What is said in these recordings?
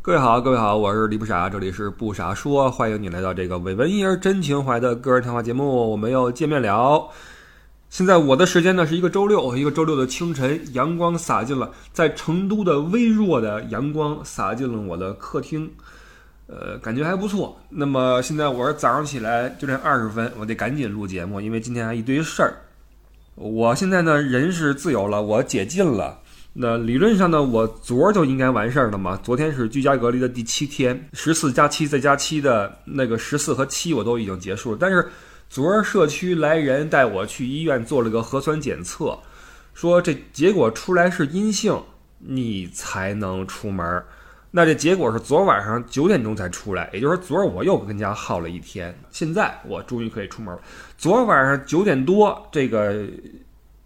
各位好，各位好，我是李不傻，这里是不傻说，欢迎你来到这个伪文艺而真情怀的个人谈话节目，我们又见面了。现在我的时间呢是一个周六，一个周六的清晨，阳光洒进了在成都的微弱的阳光洒进了我的客厅，呃，感觉还不错。那么现在我是早上起来九点二十分，我得赶紧录节目，因为今天还一堆事儿。我现在呢人是自由了，我解禁了。那理论上呢，我昨儿就应该完事儿了嘛。昨天是居家隔离的第七天，十四加七再加七的那个十四和七我都已经结束了。但是昨儿社区来人带我去医院做了个核酸检测，说这结果出来是阴性，你才能出门。那这结果是昨晚上九点钟才出来，也就是说昨儿我又跟家耗了一天，现在我终于可以出门了。昨晚上九点多这个。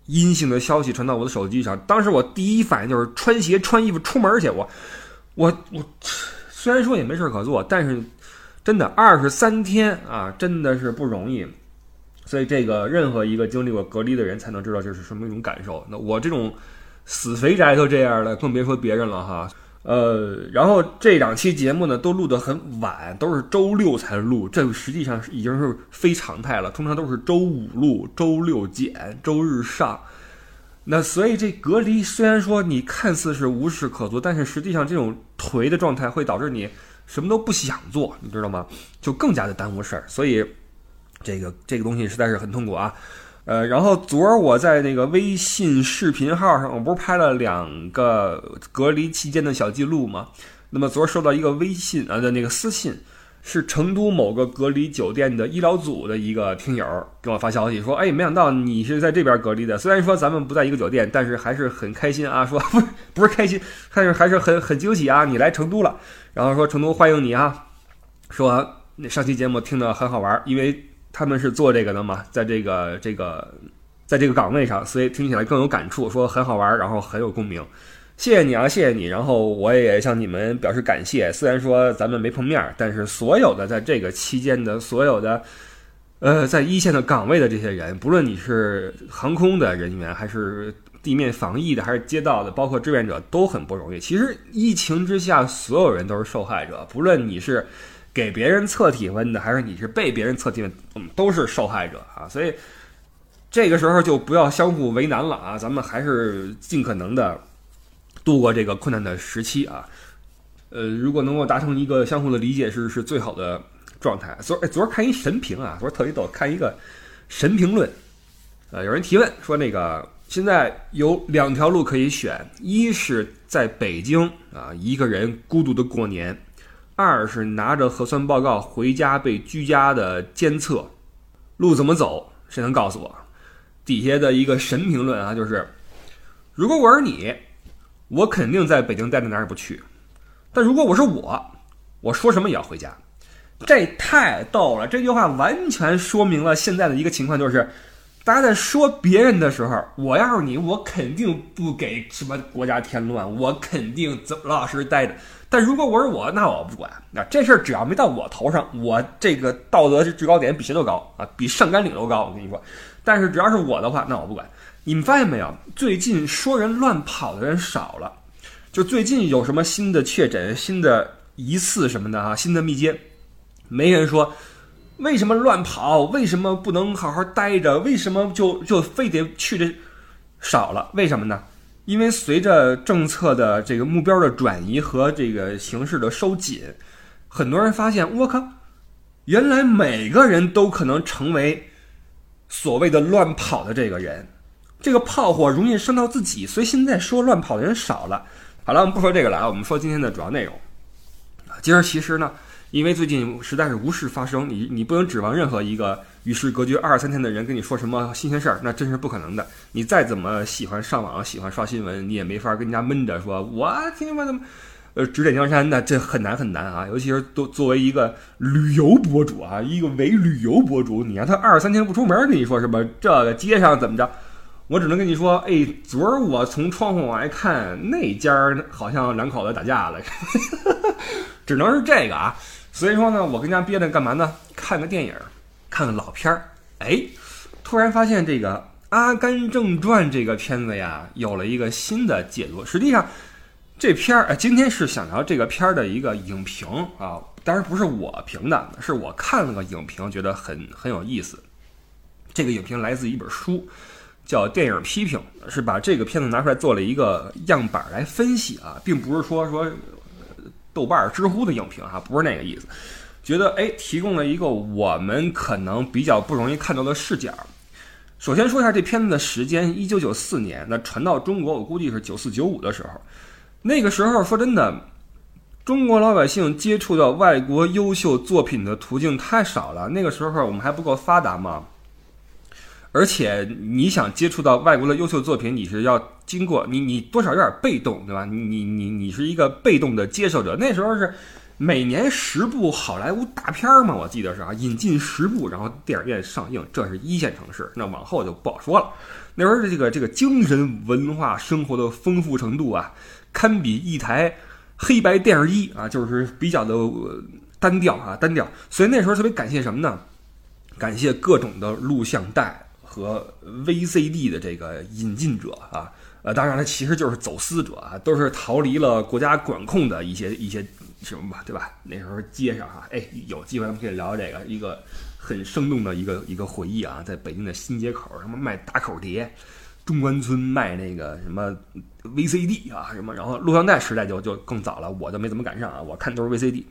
阴性的消息传到我的手机上，当时我第一反应就是穿鞋穿衣服出门去。我，我，我，虽然说也没事可做，但是真的二十三天啊，真的是不容易。所以这个任何一个经历过隔离的人才能知道这是什么一种感受。那我这种死肥宅都这样了，更别说别人了哈。呃，然后这两期节目呢都录得很晚，都是周六才录，这实际上已经是非常态了。通常都是周五录，周六剪，周日上。那所以这隔离虽然说你看似是无事可做，但是实际上这种颓的状态会导致你什么都不想做，你知道吗？就更加的耽误事儿。所以这个这个东西实在是很痛苦啊。呃，然后昨儿我在那个微信视频号上，我不是拍了两个隔离期间的小记录吗？那么昨儿收到一个微信啊的那个私信，是成都某个隔离酒店的医疗组的一个听友给我发消息说：“哎，没想到你是在这边隔离的，虽然说咱们不在一个酒店，但是还是很开心啊。说不是不是开心，但是还是很很惊喜啊，你来成都了。然后说成都欢迎你啊，说那上期节目听得很好玩，因为。”他们是做这个的嘛，在这个这个，在这个岗位上，所以听起来更有感触，说很好玩，然后很有共鸣。谢谢你啊，谢谢你。然后我也向你们表示感谢。虽然说咱们没碰面，但是所有的在这个期间的所有的，呃，在一线的岗位的这些人，不论你是航空的人员，还是地面防疫的，还是街道的，包括志愿者，都很不容易。其实疫情之下，所有人都是受害者，不论你是。给别人测体温的，还是你是被别人测体温，嗯，都是受害者啊！所以这个时候就不要相互为难了啊！咱们还是尽可能的度过这个困难的时期啊！呃，如果能够达成一个相互的理解，是是最好的状态。昨哎，昨儿看一神评啊，昨儿特别逗，看一个神评论，呃，有人提问说，那个现在有两条路可以选，一是在北京啊，一个人孤独的过年。二是拿着核酸报告回家被居家的监测，路怎么走？谁能告诉我？底下的一个神评论啊，就是如果我是你，我肯定在北京待着哪儿也不去。但如果我是我，我说什么也要回家。这太逗了！这句话完全说明了现在的一个情况，就是大家在说别人的时候，我要是你，我肯定不给什么国家添乱，我肯定怎么老老实实待着。但如果我是我，那我不管。那这事儿只要没到我头上，我这个道德制高点比谁都高啊，比上甘岭都高。我跟你说，但是只要是我的话，那我不管。你们发现没有？最近说人乱跑的人少了，就最近有什么新的确诊、新的疑似什么的啊，新的密接，没人说为什么乱跑，为什么不能好好待着，为什么就就非得去这少了？为什么呢？因为随着政策的这个目标的转移和这个形势的收紧，很多人发现，我靠，原来每个人都可能成为所谓的乱跑的这个人，这个炮火容易伤到自己，所以现在说乱跑的人少了。好了，我们不说这个了啊，我们说今天的主要内容。今儿其实呢。因为最近实在是无事发生，你你不能指望任何一个与世隔绝二三天的人跟你说什么新鲜事儿，那真是不可能的。你再怎么喜欢上网、喜欢刷新闻，你也没法跟人家闷着说，我听天怎么，呃，指点江山那，这很难很难啊。尤其是都作为一个旅游博主啊，一个伪旅游博主，你让他二三天不出门，跟你说什么这个街上怎么着，我只能跟你说，哎，昨儿我从窗户往外看，那家好像两口子打架了，只能是这个啊。所以说呢，我跟家憋着干嘛呢？看个电影，看个老片儿。哎，突然发现这个《阿甘正传》这个片子呀，有了一个新的解读。实际上，这片儿，今天是想聊这个片儿的一个影评啊，当然不是我评的，是我看了个影评，觉得很很有意思。这个影评来自一本书，叫《电影批评》，是把这个片子拿出来做了一个样板来分析啊，并不是说说豆瓣、知乎的影评哈，不是那个意思。觉得哎，提供了一个我们可能比较不容易看到的视角。首先说一下这片子的时间，一九九四年，那传到中国，我估计是九四九五的时候。那个时候，说真的，中国老百姓接触到外国优秀作品的途径太少了。那个时候我们还不够发达嘛，而且你想接触到外国的优秀作品，你是要经过你你多少有点被动，对吧？你你你你是一个被动的接受者。那时候是每年十部好莱坞大片嘛，我记得是啊，引进十部，然后电影院上映，这是一线城市。那往后就不好说了。那时候的这个这个精神文化生活的丰富程度啊。堪比一台黑白电视机啊，就是比较的单调啊，单调。所以那时候特别感谢什么呢？感谢各种的录像带和 VCD 的这个引进者啊，呃，当然了，其实就是走私者啊，都是逃离了国家管控的一些一些什么吧，对吧？那时候街上啊，哎，有机会咱们可以聊这个一个很生动的一个一个回忆啊，在北京的新街口，什么卖打口碟。中关村卖那个什么 VCD 啊，什么，然后录像带时代就就更早了，我就没怎么赶上啊。我看都是 VCD，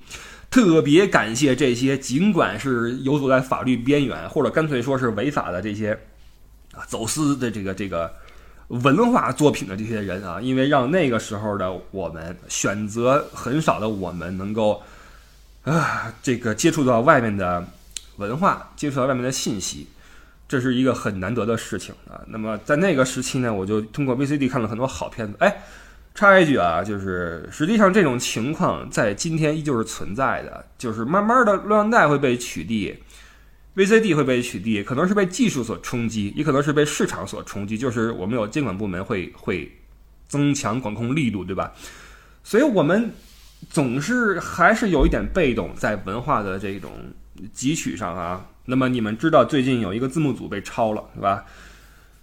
特别感谢这些尽管是游走在法律边缘，或者干脆说是违法的这些啊走私的这个这个文化作品的这些人啊，因为让那个时候的我们选择很少的我们能够啊这个接触到外面的文化，接触到外面的信息。这是一个很难得的事情啊。那么在那个时期呢，我就通过 VCD 看了很多好片子。哎，插一句啊，就是实际上这种情况在今天依旧是存在的，就是慢慢的录像带会被取缔，VCD 会被取缔，可能是被技术所冲击，也可能是被市场所冲击。就是我们有监管部门会会增强管控力度，对吧？所以我们总是还是有一点被动，在文化的这种汲取上啊。那么你们知道最近有一个字幕组被抄了，是吧？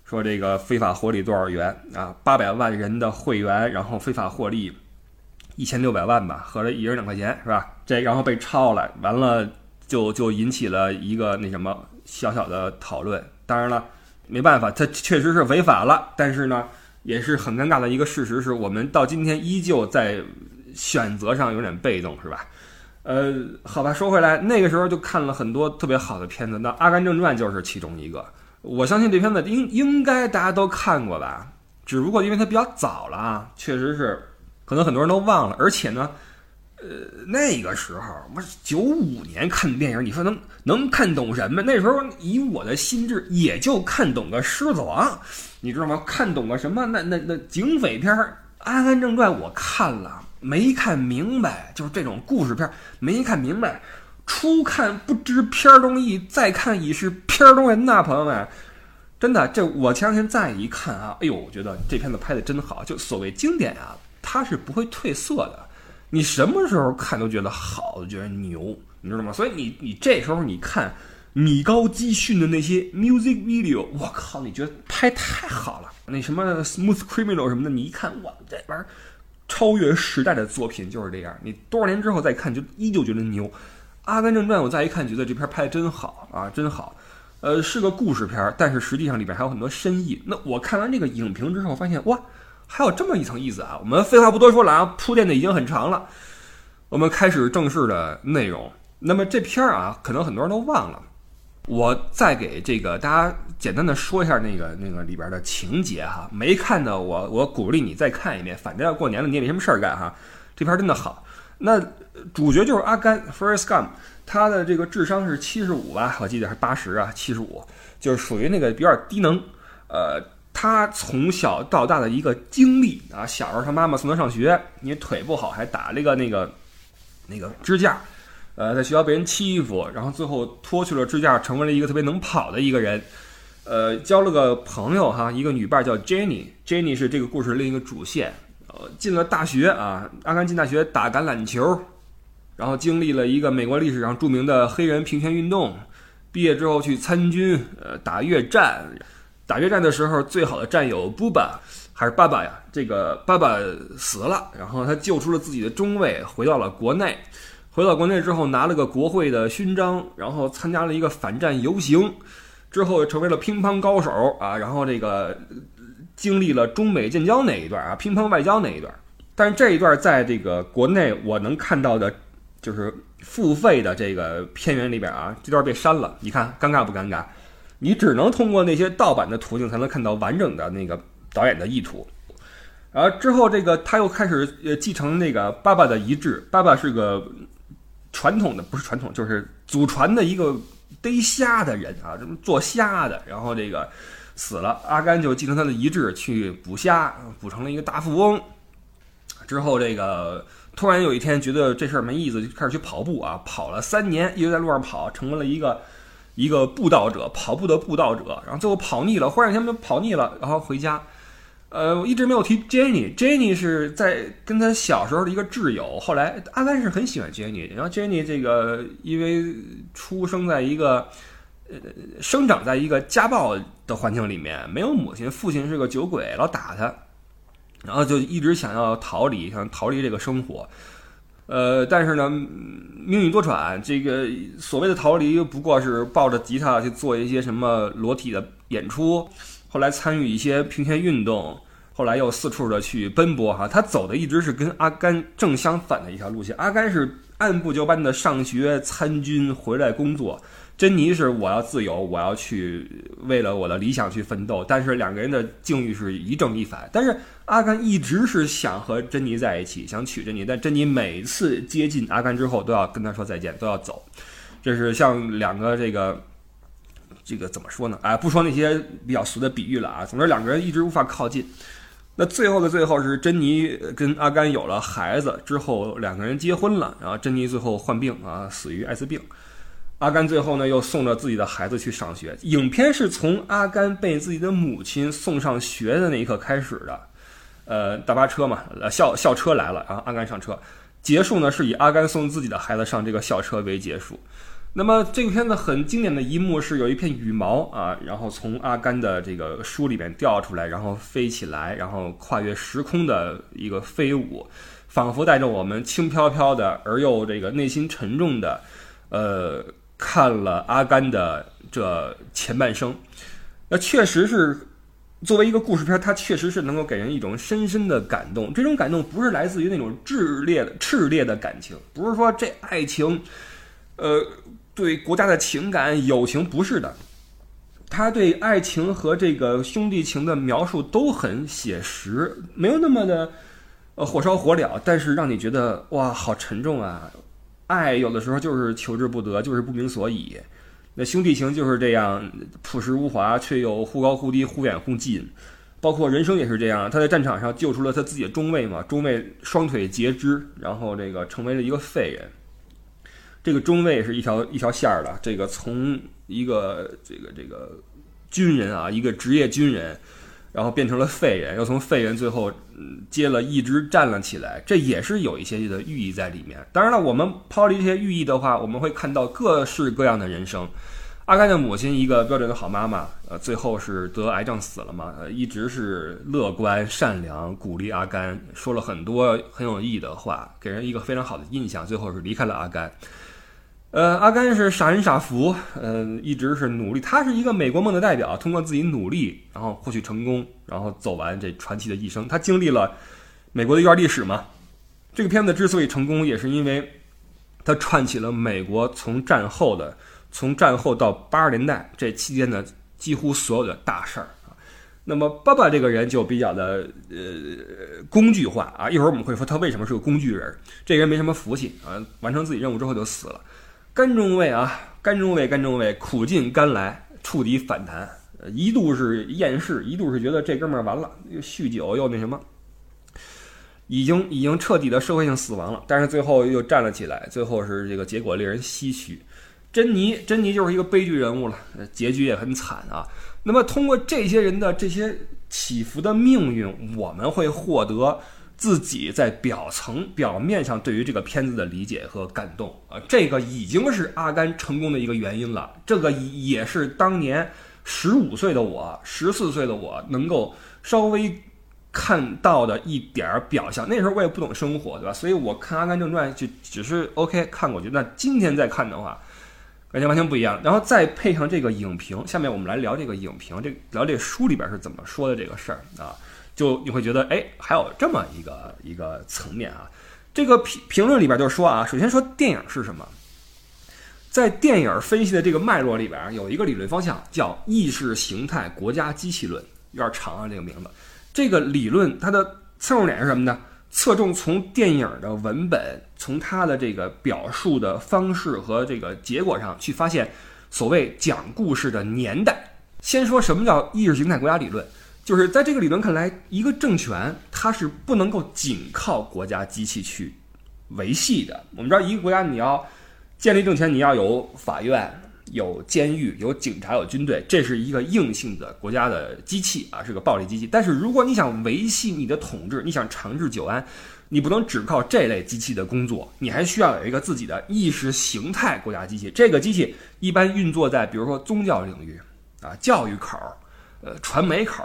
说这个非法获利多少元啊？八百万人的会员，然后非法获利一千六百万吧，合着一人两块钱，是吧？这然后被抄了，完了就就引起了一个那什么小小的讨论。当然了，没办法，它确实是违法了，但是呢，也是很尴尬的一个事实，是我们到今天依旧在选择上有点被动，是吧？呃，好吧，说回来，那个时候就看了很多特别好的片子，那《阿甘正传》就是其中一个。我相信这片子应应该大家都看过吧，只不过因为它比较早了啊，确实是可能很多人都忘了。而且呢，呃，那个时候我九五年看电影，你说能能看懂什么？那时候以我的心智，也就看懂个《狮子王》，你知道吗？看懂个什么？那那那警匪片《阿甘正传》，我看了。没看明白，就是这种故事片没看明白。初看不知片中意，再看已是片中人呐朋友们，真的，这我前两天再一看啊，哎呦，我觉得这片子拍的真好。就所谓经典啊，它是不会褪色的。你什么时候看都觉得好，觉得牛，你知道吗？所以你你这时候你看米高基逊的那些 music video，我靠，你觉得拍太好了。那什么 smooth criminal 什么的，你一看，哇，这玩意儿。超越时代的作品就是这样，你多少年之后再看，就依旧觉得牛。《阿甘正传》我再一看，觉得这片拍的真好啊，真好。呃，是个故事片，但是实际上里边还有很多深意。那我看完这个影评之后，发现哇，还有这么一层意思啊。我们废话不多说了啊，铺垫的已经很长了，我们开始正式的内容。那么这片儿啊，可能很多人都忘了。我再给这个大家简单的说一下那个那个里边的情节哈，没看的我我鼓励你再看一遍，反正要过年了你也没什么事儿干哈，这片真的好。那主角就是阿甘 f i r s t Gum，他的这个智商是七十五吧，我记得是八十啊，七十五，就是属于那个比较低能。呃，他从小到大的一个经历啊，小时候他妈妈送他上学，因为腿不好还打了一个那个那个支架。呃，在学校被人欺负，然后最后脱去了支架，成为了一个特别能跑的一个人。呃，交了个朋友哈，一个女伴叫 Jenny，Jenny 是这个故事另一个主线。呃，进了大学啊，阿甘进大学打橄榄球，然后经历了一个美国历史上著名的黑人平权运动。毕业之后去参军，呃，打越战。打越战的时候，最好的战友 Buba，还是爸爸呀？这个爸爸死了，然后他救出了自己的中尉，回到了国内。回到国内之后，拿了个国会的勋章，然后参加了一个反战游行，之后成为了乒乓高手啊。然后这个经历了中美建交那一段啊，乒乓外交那一段。但是这一段在这个国内我能看到的，就是付费的这个片源里边啊，这段被删了。你看尴尬不尴尬？你只能通过那些盗版的途径才能看到完整的那个。导演的意图，然后之后这个他又开始呃继承那个爸爸的遗志。爸爸是个传统的，不是传统，就是祖传的一个逮虾的人啊，这么做虾的。然后这个死了，阿甘就继承他的遗志去捕虾，捕成了一个大富翁。之后这个突然有一天觉得这事儿没意思，就开始去跑步啊，跑了三年，一直在路上跑，成为了一个一个步道者，跑步的步道者。然后最后跑腻了，忽然间跑腻了，然后回家。呃，我一直没有提 Jenny。Jenny 是在跟他小时候的一个挚友。后来阿甘是很喜欢 Jenny，然后 Jenny 这个因为出生在一个呃生长在一个家暴的环境里面，没有母亲，父亲是个酒鬼，老打他，然后就一直想要逃离，想逃离这个生活。呃，但是呢，命运多舛，这个所谓的逃离不过是抱着吉他去做一些什么裸体的演出。后来参与一些平权运动，后来又四处的去奔波哈。他走的一直是跟阿甘正相反的一条路线。阿甘是按部就班的上学、参军、回来工作；珍妮是我要自由，我要去为了我的理想去奋斗。但是两个人的境遇是一正一反。但是阿甘一直是想和珍妮在一起，想娶珍妮，但珍妮每次接近阿甘之后都要跟他说再见，都要走。这是像两个这个。这个怎么说呢？哎，不说那些比较俗的比喻了啊。总之，两个人一直无法靠近。那最后的最后是珍妮跟阿甘有了孩子之后，两个人结婚了。然后珍妮最后患病啊，死于艾滋病。阿甘最后呢，又送着自己的孩子去上学。影片是从阿甘被自己的母亲送上学的那一刻开始的。呃，大巴车嘛，校校车来了，然后阿甘上车。结束呢，是以阿甘送自己的孩子上这个校车为结束。那么这个片子很经典的一幕是有一片羽毛啊，然后从阿甘的这个书里面掉出来，然后飞起来，然后跨越时空的一个飞舞，仿佛带着我们轻飘飘的而又这个内心沉重的，呃，看了阿甘的这前半生，那确实是作为一个故事片，它确实是能够给人一种深深的感动。这种感动不是来自于那种炽烈的炽烈的感情，不是说这爱情，呃。对国家的情感、友情不是的，他对爱情和这个兄弟情的描述都很写实，没有那么的呃火烧火燎，但是让你觉得哇，好沉重啊！爱有的时候就是求之不得，就是不明所以。那兄弟情就是这样朴实无华，却又忽高忽低、忽远忽近。包括人生也是这样，他在战场上救出了他自己的中尉嘛，中尉双腿截肢，然后这个成为了一个废人。这个中尉是一条一条线儿的，这个从一个这个这个军人啊，一个职业军人，然后变成了废人，又从废人最后接了一支站了起来，这也是有一些的寓意在里面。当然了，我们抛离这些寓意的话，我们会看到各式各样的人生。阿甘的母亲一个标准的好妈妈，呃，最后是得癌症死了嘛，呃，一直是乐观善良，鼓励阿甘，说了很多很有意义的话，给人一个非常好的印象。最后是离开了阿甘。呃，阿甘是傻人傻福，嗯，一直是努力。他是一个美国梦的代表，通过自己努力，然后获取成功，然后走完这传奇的一生。他经历了美国的一段历史嘛。这个片子之所以成功，也是因为他串起了美国从战后的，从战后到八十年代这期间的几乎所有的大事儿啊。那么，爸爸这个人就比较的呃工具化啊。一会儿我们会说他为什么是个工具人。这人没什么福气啊，完成自己任务之后就死了。甘中尉啊，甘中尉，甘中尉，苦尽甘来，触底反弹，一度是厌世，一度是觉得这哥们儿完了，又酗酒又那什么，已经已经彻底的社会性死亡了。但是最后又站了起来，最后是这个结果令人唏嘘。珍妮，珍妮就是一个悲剧人物了，结局也很惨啊。那么通过这些人的这些起伏的命运，我们会获得。自己在表层表面上对于这个片子的理解和感动啊，这个已经是阿甘成功的一个原因了。这个也是当年十五岁的我、十四岁的我能够稍微看到的一点儿表象。那时候我也不懂生活，对吧？所以我看《阿甘正传》就只是 OK 看过去。那今天再看的话，感觉完全不一样。然后再配上这个影评，下面我们来聊这个影评，这聊这书里边是怎么说的这个事儿啊，就你会觉得哎，还有这么一个一个层面啊。这个评评论里边就说啊，首先说电影是什么，在电影分析的这个脉络里边有一个理论方向叫意识形态国家机器论，有点长啊这个名字。这个理论它的侧重点是什么呢？侧重从电影的文本，从它的这个表述的方式和这个结果上去发现所谓讲故事的年代。先说什么叫意识形态国家理论，就是在这个理论看来，一个政权它是不能够仅靠国家机器去维系的。我们知道，一个国家你要建立政权，你要有法院。有监狱，有警察，有军队，这是一个硬性的国家的机器啊，是个暴力机器。但是如果你想维系你的统治，你想长治久安，你不能只靠这类机器的工作，你还需要有一个自己的意识形态国家机器。这个机器一般运作在比如说宗教领域啊、教育口、呃、传媒口，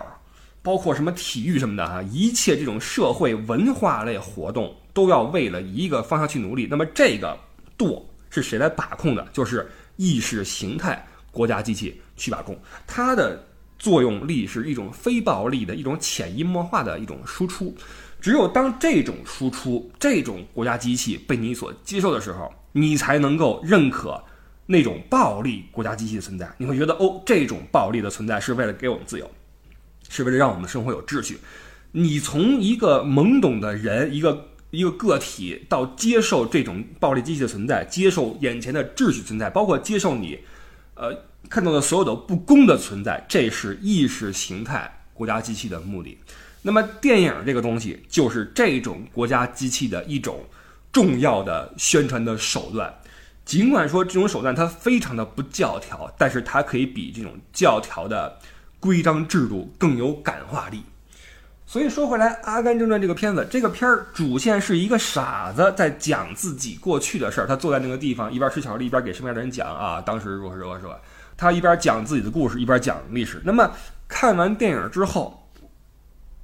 包括什么体育什么的哈，一切这种社会文化类活动都要为了一个方向去努力。那么这个舵是谁来把控的？就是。意识形态国家机器去把控，它的作用力是一种非暴力的一种潜移默化的一种输出。只有当这种输出、这种国家机器被你所接受的时候，你才能够认可那种暴力国家机器的存在。你会觉得，哦，这种暴力的存在是为了给我们自由，是为了让我们生活有秩序。你从一个懵懂的人，一个。一个个体到接受这种暴力机器的存在，接受眼前的秩序存在，包括接受你，呃，看到的所有的不公的存在，这是意识形态国家机器的目的。那么，电影这个东西就是这种国家机器的一种重要的宣传的手段。尽管说这种手段它非常的不教条，但是它可以比这种教条的规章制度更有感化力。所以说回来，《阿甘正传》这个片子，这个片儿主线是一个傻子在讲自己过去的事儿。他坐在那个地方，一边吃巧克力，一边给身边的人讲啊，当时如何如何如何。他一边讲自己的故事，一边讲历史。那么看完电影之后，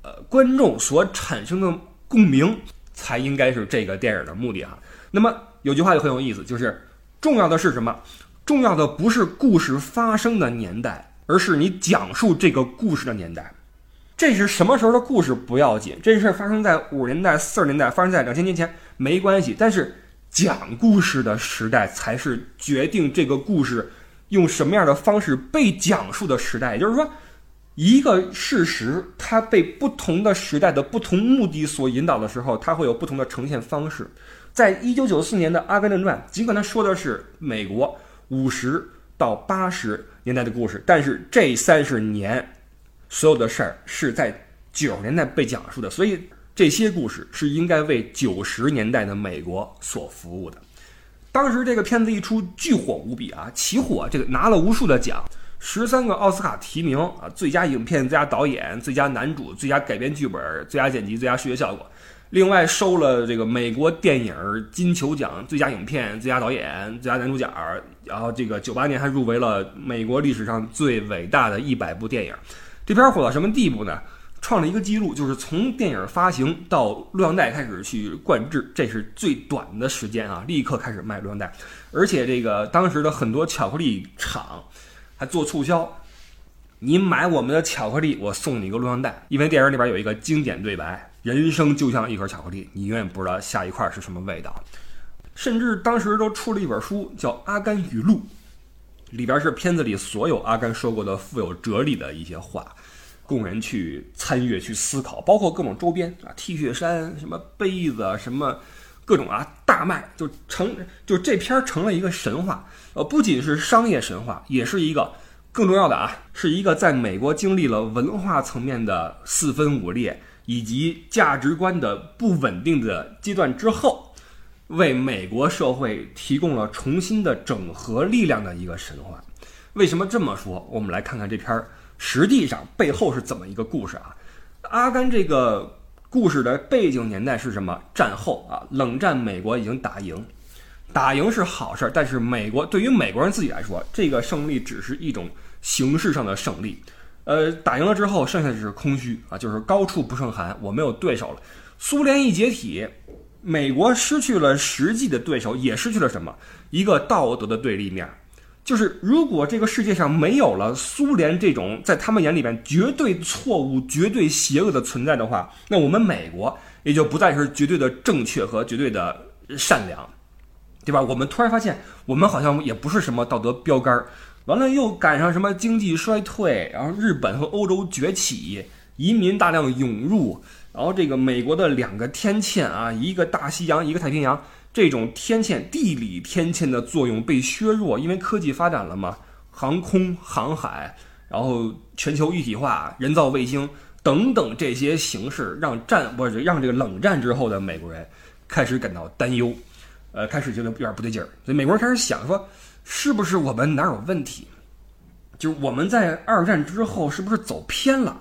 呃，观众所产生的共鸣，才应该是这个电影的目的哈。那么有句话就很有意思，就是重要的是什么？重要的不是故事发生的年代，而是你讲述这个故事的年代。这是什么时候的故事不要紧，这事儿发生在五十年代、四十年代，发生在两千年前没关系。但是讲故事的时代才是决定这个故事用什么样的方式被讲述的时代。也就是说，一个事实它被不同的时代的不同目的所引导的时候，它会有不同的呈现方式。在一九九四年的《阿甘正传》，尽管他说的是美国五十到八十年代的故事，但是这三十年。所有的事儿是在九十年代被讲述的，所以这些故事是应该为九十年代的美国所服务的。当时这个片子一出，巨火无比啊，起火，这个拿了无数的奖，十三个奥斯卡提名啊，最佳影片、最佳导演、最佳男主、最佳改编剧本、最佳剪辑、最佳视觉效果。另外收了这个美国电影金球奖最佳影片、最佳导演、最佳男主角，然后这个九八年还入围了美国历史上最伟大的一百部电影。这片火到什么地步呢？创了一个记录，就是从电影发行到录像带开始去灌制，这是最短的时间啊！立刻开始卖录像带，而且这个当时的很多巧克力厂还做促销，你买我们的巧克力，我送你一个录像带。因为电影里边有一个经典对白：“人生就像一盒巧克力，你永远不知道下一块是什么味道。”甚至当时都出了一本书，叫《阿甘语录》。里边是片子里所有阿甘说过的富有哲理的一些话，供人去参阅、去思考，包括各种周边啊，T 恤衫、什么杯子、什么各种啊大卖，就成就这片成了一个神话。呃，不仅是商业神话，也是一个更重要的啊，是一个在美国经历了文化层面的四分五裂以及价值观的不稳定的阶段之后。为美国社会提供了重新的整合力量的一个神话。为什么这么说？我们来看看这篇儿，实际上背后是怎么一个故事啊？阿甘这个故事的背景年代是什么？战后啊，冷战，美国已经打赢，打赢是好事儿，但是美国对于美国人自己来说，这个胜利只是一种形式上的胜利。呃，打赢了之后，剩下的是空虚啊，就是高处不胜寒，我没有对手了。苏联一解体，美国失去了实际的对手，也失去了什么？一个道德的对立面。就是如果这个世界上没有了苏联这种在他们眼里边绝对错误、绝对邪恶的存在的话，那我们美国也就不再是绝对的正确和绝对的善良，对吧？我们突然发现，我们好像也不是什么道德标杆儿。完了，又赶上什么经济衰退，然后日本和欧洲崛起，移民大量涌入，然后这个美国的两个天堑啊，一个大西洋，一个太平洋。这种天堑、地理天堑的作用被削弱，因为科技发展了嘛，航空、航海，然后全球一体化、人造卫星等等这些形式，让战不是让这个冷战之后的美国人开始感到担忧，呃，开始觉得有点不对劲儿，所以美国人开始想说，是不是我们哪有问题？就是我们在二战之后是不是走偏了？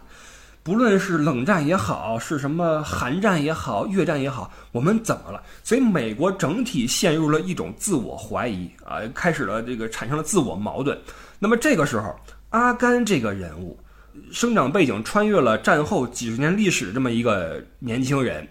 不论是冷战也好，是什么韩战也好，越战也好，我们怎么了？所以美国整体陷入了一种自我怀疑啊，开始了这个产生了自我矛盾。那么这个时候，阿甘这个人物，生长背景穿越了战后几十年历史这么一个年轻人，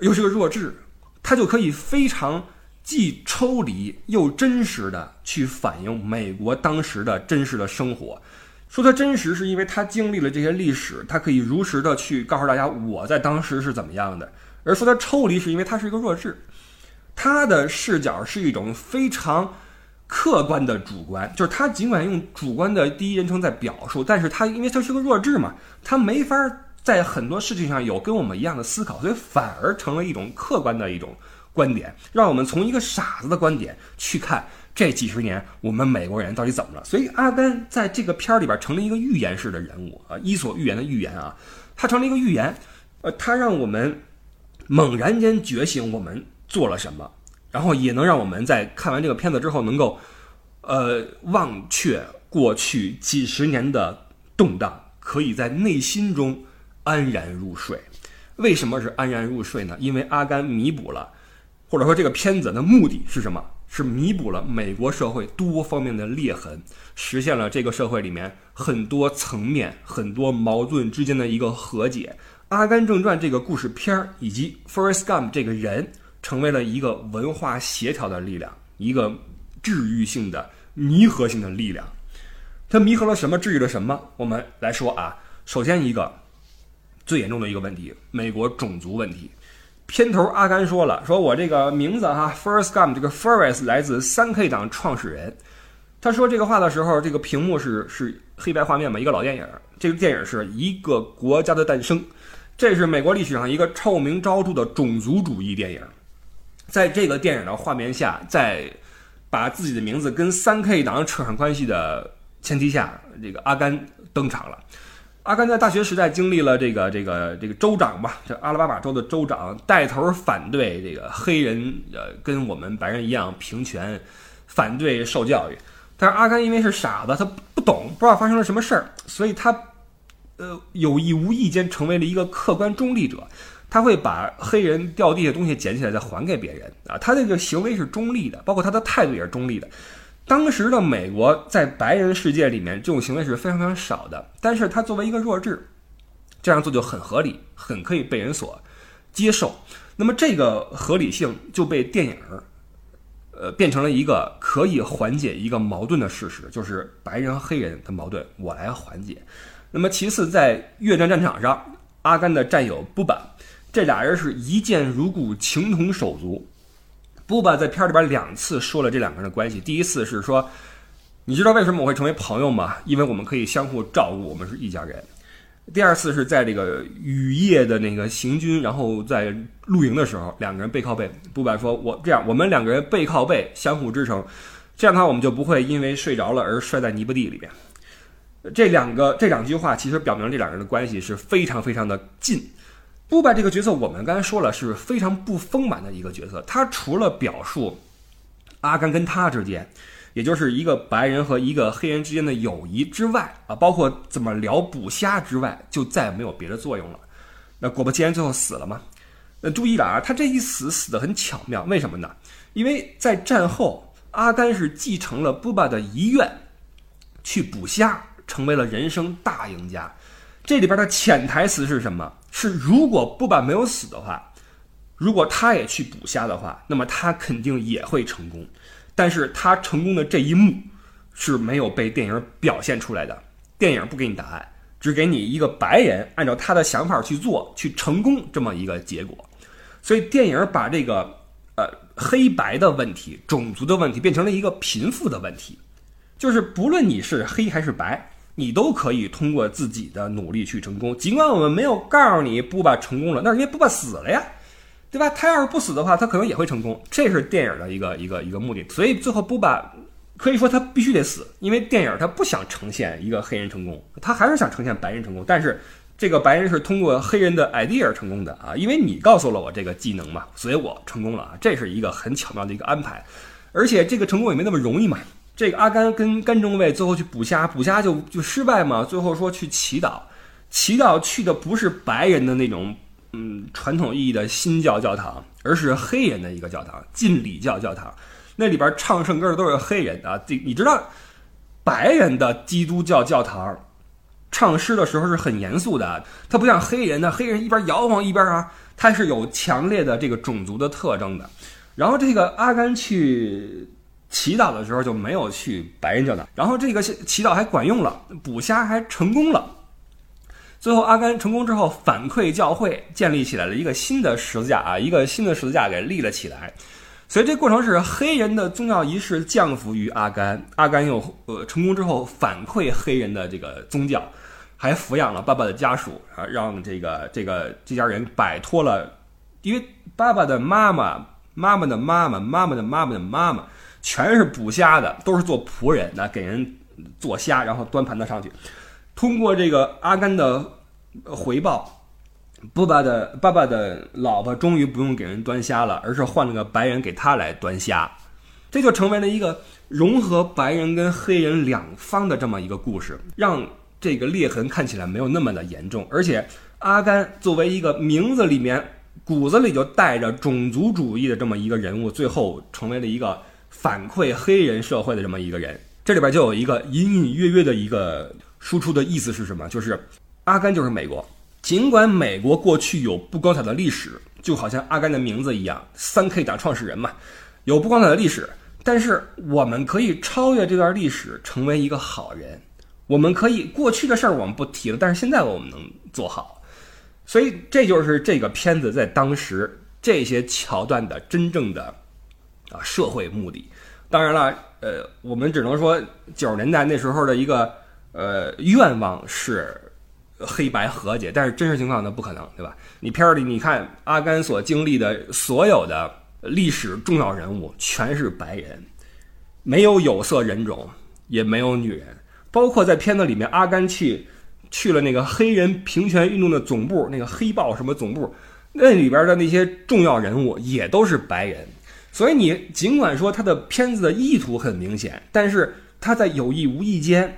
又是个弱智，他就可以非常既抽离又真实的去反映美国当时的真实的生活。说它真实，是因为他经历了这些历史，他可以如实的去告诉大家我在当时是怎么样的；而说他抽离，是因为他是一个弱智，他的视角是一种非常客观的主观，就是他尽管用主观的第一人称在表述，但是他因为他是个弱智嘛，他没法在很多事情上有跟我们一样的思考，所以反而成了一种客观的一种观点，让我们从一个傻子的观点去看。这几十年，我们美国人到底怎么了？所以阿甘在这个片儿里边成了一个预言式的人物啊，伊索寓言的预言啊，他成了一个预言，呃，他让我们猛然间觉醒，我们做了什么，然后也能让我们在看完这个片子之后，能够呃忘却过去几十年的动荡，可以在内心中安然入睡。为什么是安然入睡呢？因为阿甘弥补了，或者说这个片子的目的是什么？是弥补了美国社会多方面的裂痕，实现了这个社会里面很多层面、很多矛盾之间的一个和解。《阿甘正传》这个故事片儿以及 Forrest Gump 这个人，成为了一个文化协调的力量，一个治愈性的弥合性的力量。它弥合了什么？治愈了什么？我们来说啊，首先一个最严重的一个问题，美国种族问题。片头阿甘说了：“说我这个名字哈，First Gum，这个 First 来自三 K 党创始人。他说这个话的时候，这个屏幕是是黑白画面嘛，一个老电影。这个电影是一个国家的诞生，这是美国历史上一个臭名昭著的种族主义电影。在这个电影的画面下，在把自己的名字跟三 K 党扯上关系的前提下，这个阿甘登场了。”阿甘在大学时代经历了这个这个这个州长吧，这阿拉巴马州的州长带头反对这个黑人，呃，跟我们白人一样平权，反对受教育。但是阿甘因为是傻子，他不懂，不知道发生了什么事儿，所以他，呃，有意无意间成为了一个客观中立者。他会把黑人掉地下东西捡起来再还给别人啊，他这个行为是中立的，包括他的态度也是中立的。当时的美国在白人世界里面，这种行为是非常非常少的。但是他作为一个弱智，这样做就很合理，很可以被人所接受。那么这个合理性就被电影儿，呃，变成了一个可以缓解一个矛盾的事实，就是白人和黑人的矛盾，我来缓解。那么其次，在越战战场上，阿甘的战友布板，这俩人是一见如故，情同手足。布巴在片里边两次说了这两个人的关系。第一次是说，你知道为什么我会成为朋友吗？因为我们可以相互照顾，我们是一家人。第二次是在这个雨夜的那个行军，然后在露营的时候，两个人背靠背。布巴说：“我这样，我们两个人背靠背，相互支撑，这样的话我们就不会因为睡着了而摔在泥巴地里边。”这两个这两句话其实表明这两个人的关系是非常非常的近。布巴这个角色，我们刚才说了是非常不丰满的一个角色。他除了表述阿甘跟他之间，也就是一个白人和一个黑人之间的友谊之外啊，包括怎么聊捕虾之外，就再也没有别的作用了。那果不其然，最后死了吗？那注意了啊，他这一死死得很巧妙，为什么呢？因为在战后，阿甘是继承了布巴的遗愿，去捕虾。成为了人生大赢家。这里边的潜台词是什么？是如果布板没有死的话，如果他也去捕虾的话，那么他肯定也会成功。但是他成功的这一幕是没有被电影表现出来的。电影不给你答案，只给你一个白人按照他的想法去做，去成功这么一个结果。所以电影把这个呃黑白的问题、种族的问题变成了一个贫富的问题，就是不论你是黑还是白。你都可以通过自己的努力去成功，尽管我们没有告诉你布巴成功了，那是因为布巴死了呀，对吧？他要是不死的话，他可能也会成功，这是电影的一个一个一个目的。所以最后布巴可以说他必须得死，因为电影他不想呈现一个黑人成功，他还是想呈现白人成功。但是这个白人是通过黑人的 idea 成功的啊，因为你告诉了我这个技能嘛，所以我成功了啊，这是一个很巧妙的一个安排，而且这个成功也没那么容易嘛。这个阿甘跟甘中尉最后去捕虾，捕虾就就失败嘛。最后说去祈祷，祈祷去的不是白人的那种，嗯，传统意义的新教教堂，而是黑人的一个教堂，浸礼教教堂。那里边唱圣歌的都是黑人啊。这你知道，白人的基督教教堂唱诗的时候是很严肃的，他不像黑人的，黑人一边摇晃一边啊，他是有强烈的这个种族的特征的。然后这个阿甘去。祈祷的时候就没有去白人教堂，然后这个祈祷还管用了，捕虾还成功了。最后阿甘成功之后反馈教会，建立起来了一个新的十字架啊，一个新的十字架给立了起来。所以这过程是黑人的宗教仪式降服于阿甘，阿甘又呃成功之后反馈黑人的这个宗教，还抚养了爸爸的家属啊，让这个这个这家人摆脱了，因为爸爸的妈妈、妈妈的妈妈、妈妈的妈妈的妈妈。全是捕虾的，都是做仆人的，给人做虾，然后端盘子上去。通过这个阿甘的回报，布巴的爸爸的老婆终于不用给人端虾了，而是换了个白人给他来端虾，这就成为了一个融合白人跟黑人两方的这么一个故事，让这个裂痕看起来没有那么的严重。而且阿甘作为一个名字里面骨子里就带着种族主义的这么一个人物，最后成为了一个。反馈黑人社会的这么一个人，这里边就有一个隐隐约约的一个输出的意思是什么？就是阿甘就是美国。尽管美国过去有不光彩的历史，就好像阿甘的名字一样，三 K 党创始人嘛，有不光彩的历史，但是我们可以超越这段历史，成为一个好人。我们可以过去的事儿我们不提了，但是现在我们能做好。所以这就是这个片子在当时这些桥段的真正的。啊，社会目的，当然了，呃，我们只能说九十年代那时候的一个呃愿望是黑白和解，但是真实情况那不可能，对吧？你片儿里你看阿甘所经历的所有的历史重要人物全是白人，没有有色人种，也没有女人，包括在片子里面阿甘去去了那个黑人平权运动的总部，那个黑豹什么总部，那里边的那些重要人物也都是白人。所以你尽管说他的片子的意图很明显，但是他在有意无意间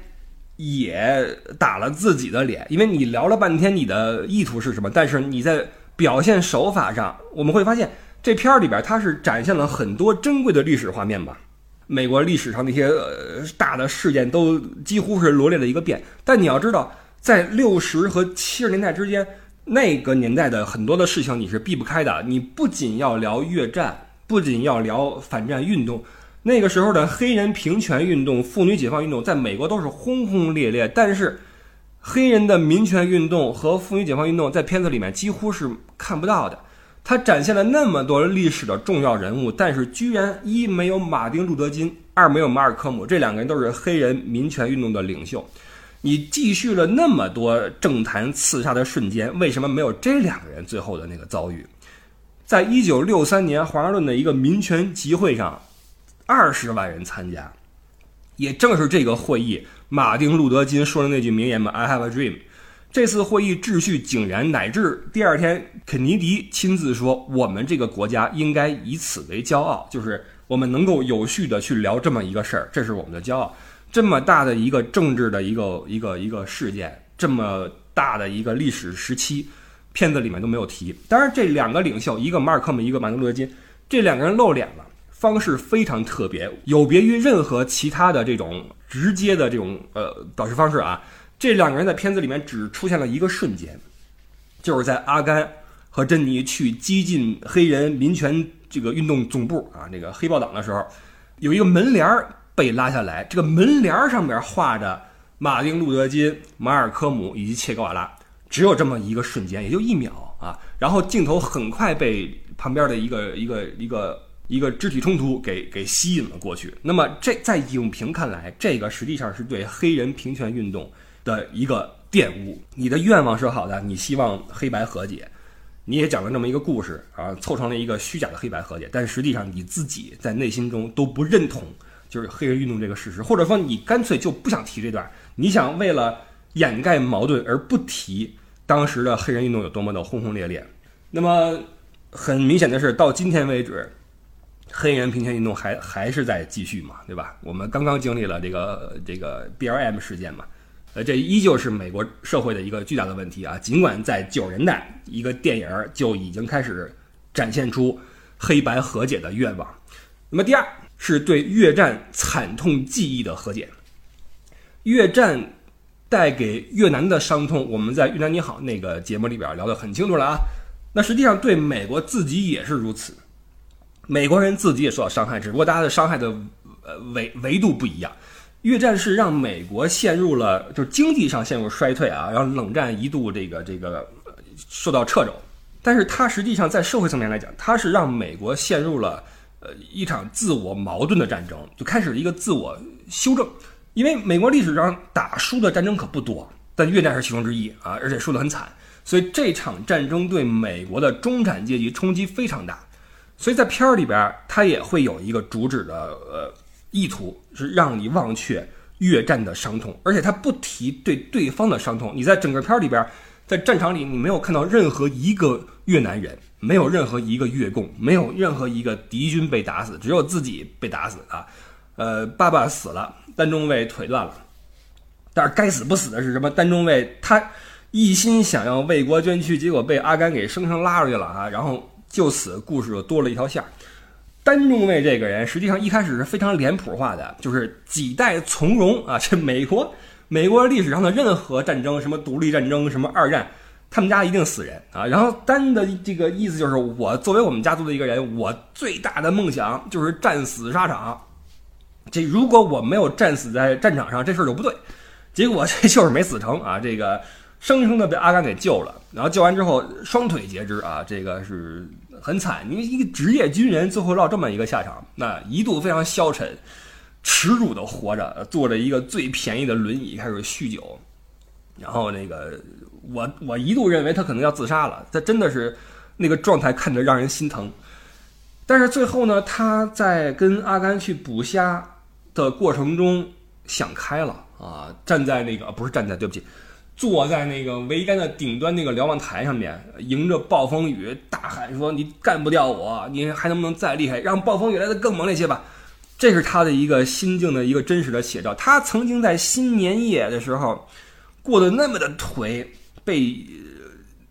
也打了自己的脸。因为你聊了半天你的意图是什么，但是你在表现手法上，我们会发现这片儿里边它是展现了很多珍贵的历史画面吧。美国历史上那些呃大的事件都几乎是罗列了一个遍。但你要知道，在六十和七十年代之间，那个年代的很多的事情你是避不开的。你不仅要聊越战。不仅要聊反战运动，那个时候的黑人平权运动、妇女解放运动在美国都是轰轰烈烈。但是，黑人的民权运动和妇女解放运动在片子里面几乎是看不到的。它展现了那么多历史的重要人物，但是居然一没有马丁·路德·金，二没有马尔科姆，这两个人都是黑人民权运动的领袖。你继续了那么多政坛刺杀的瞬间，为什么没有这两个人最后的那个遭遇？在一九六三年华盛顿的一个民权集会上，二十万人参加。也正是这个会议，马丁·路德·金说的那句名言嘛：“I have a dream。”这次会议秩序井然，乃至第二天，肯尼迪亲自说：“我们这个国家应该以此为骄傲，就是我们能够有序的去聊这么一个事儿，这是我们的骄傲。这么大的一个政治的一个一个一个事件，这么大的一个历史时期。”片子里面都没有提。当然，这两个领袖，一个马尔科姆，一个马丁路德金，这两个人露脸了，方式非常特别，有别于任何其他的这种直接的这种呃表示方式啊。这两个人在片子里面只出现了一个瞬间，就是在阿甘和珍妮去激进黑人民权这个运动总部啊，那个黑豹党的时候，有一个门帘被拉下来，这个门帘上面画着马丁路德金、马尔科姆以及切格瓦拉，只有这么一个瞬间，也就一秒啊。然后镜头很快被旁边的一个一个一个一个肢体冲突给给吸引了过去。那么这在影评看来，这个实际上是对黑人平权运动。的一个玷污，你的愿望是好的，你希望黑白和解，你也讲了这么一个故事啊，凑成了一个虚假的黑白和解，但实际上你自己在内心中都不认同，就是黑人运动这个事实，或者说你干脆就不想提这段，你想为了掩盖矛盾而不提当时的黑人运动有多么的轰轰烈烈。那么很明显的是，到今天为止，黑人平权运动还还是在继续嘛，对吧？我们刚刚经历了这个这个 B L M 事件嘛。呃，这依旧是美国社会的一个巨大的问题啊！尽管在九十年代，一个电影就已经开始展现出黑白和解的愿望。那么，第二是对越战惨痛记忆的和解。越战带给越南的伤痛，我们在《越南你好》那个节目里边聊得很清楚了啊。那实际上对美国自己也是如此，美国人自己也受到伤害，只不过大家的伤害的呃维维度不一样。越战是让美国陷入了，就是经济上陷入衰退啊，然后冷战一度这个这个受到掣肘，但是它实际上在社会层面来讲，它是让美国陷入了呃一场自我矛盾的战争，就开始了一个自我修正。因为美国历史上打输的战争可不多，但越战是其中之一啊，而且输得很惨，所以这场战争对美国的中产阶级冲击非常大，所以在片儿里边，它也会有一个主旨的呃。意图是让你忘却越战的伤痛，而且他不提对对方的伤痛。你在整个片儿里边，在战场里，你没有看到任何一个越南人，没有任何一个越共，没有任何一个敌军被打死，只有自己被打死啊。呃，爸爸死了，单中尉腿断了，但是该死不死的是什么？单中尉他一心想要为国捐躯，结果被阿甘给生生拉出去了啊，然后就此故事又多了一条线。单中尉这个人，实际上一开始是非常脸谱化的，就是几代从容啊。这美国，美国历史上的任何战争，什么独立战争，什么二战，他们家一定死人啊。然后单的这个意思就是，我作为我们家族的一个人，我最大的梦想就是战死沙场。这如果我没有战死在战场上，这事儿就不对。结果这 就是没死成啊，这个生生的被阿甘给救了。然后救完之后，双腿截肢啊，这个是。很惨，你一个职业军人最后落这么一个下场，那一度非常消沉、耻辱的活着，坐着一个最便宜的轮椅开始酗酒，然后那个我我一度认为他可能要自杀了，他真的是那个状态看着让人心疼。但是最后呢，他在跟阿甘去捕虾的过程中想开了啊，站在那个不是站在，对不起。坐在那个桅杆的顶端那个瞭望台上面，迎着暴风雨大喊说：“你干不掉我，你还能不能再厉害？让暴风雨来的更猛烈些吧。”这是他的一个心境的一个真实的写照。他曾经在新年夜的时候过得那么的颓，被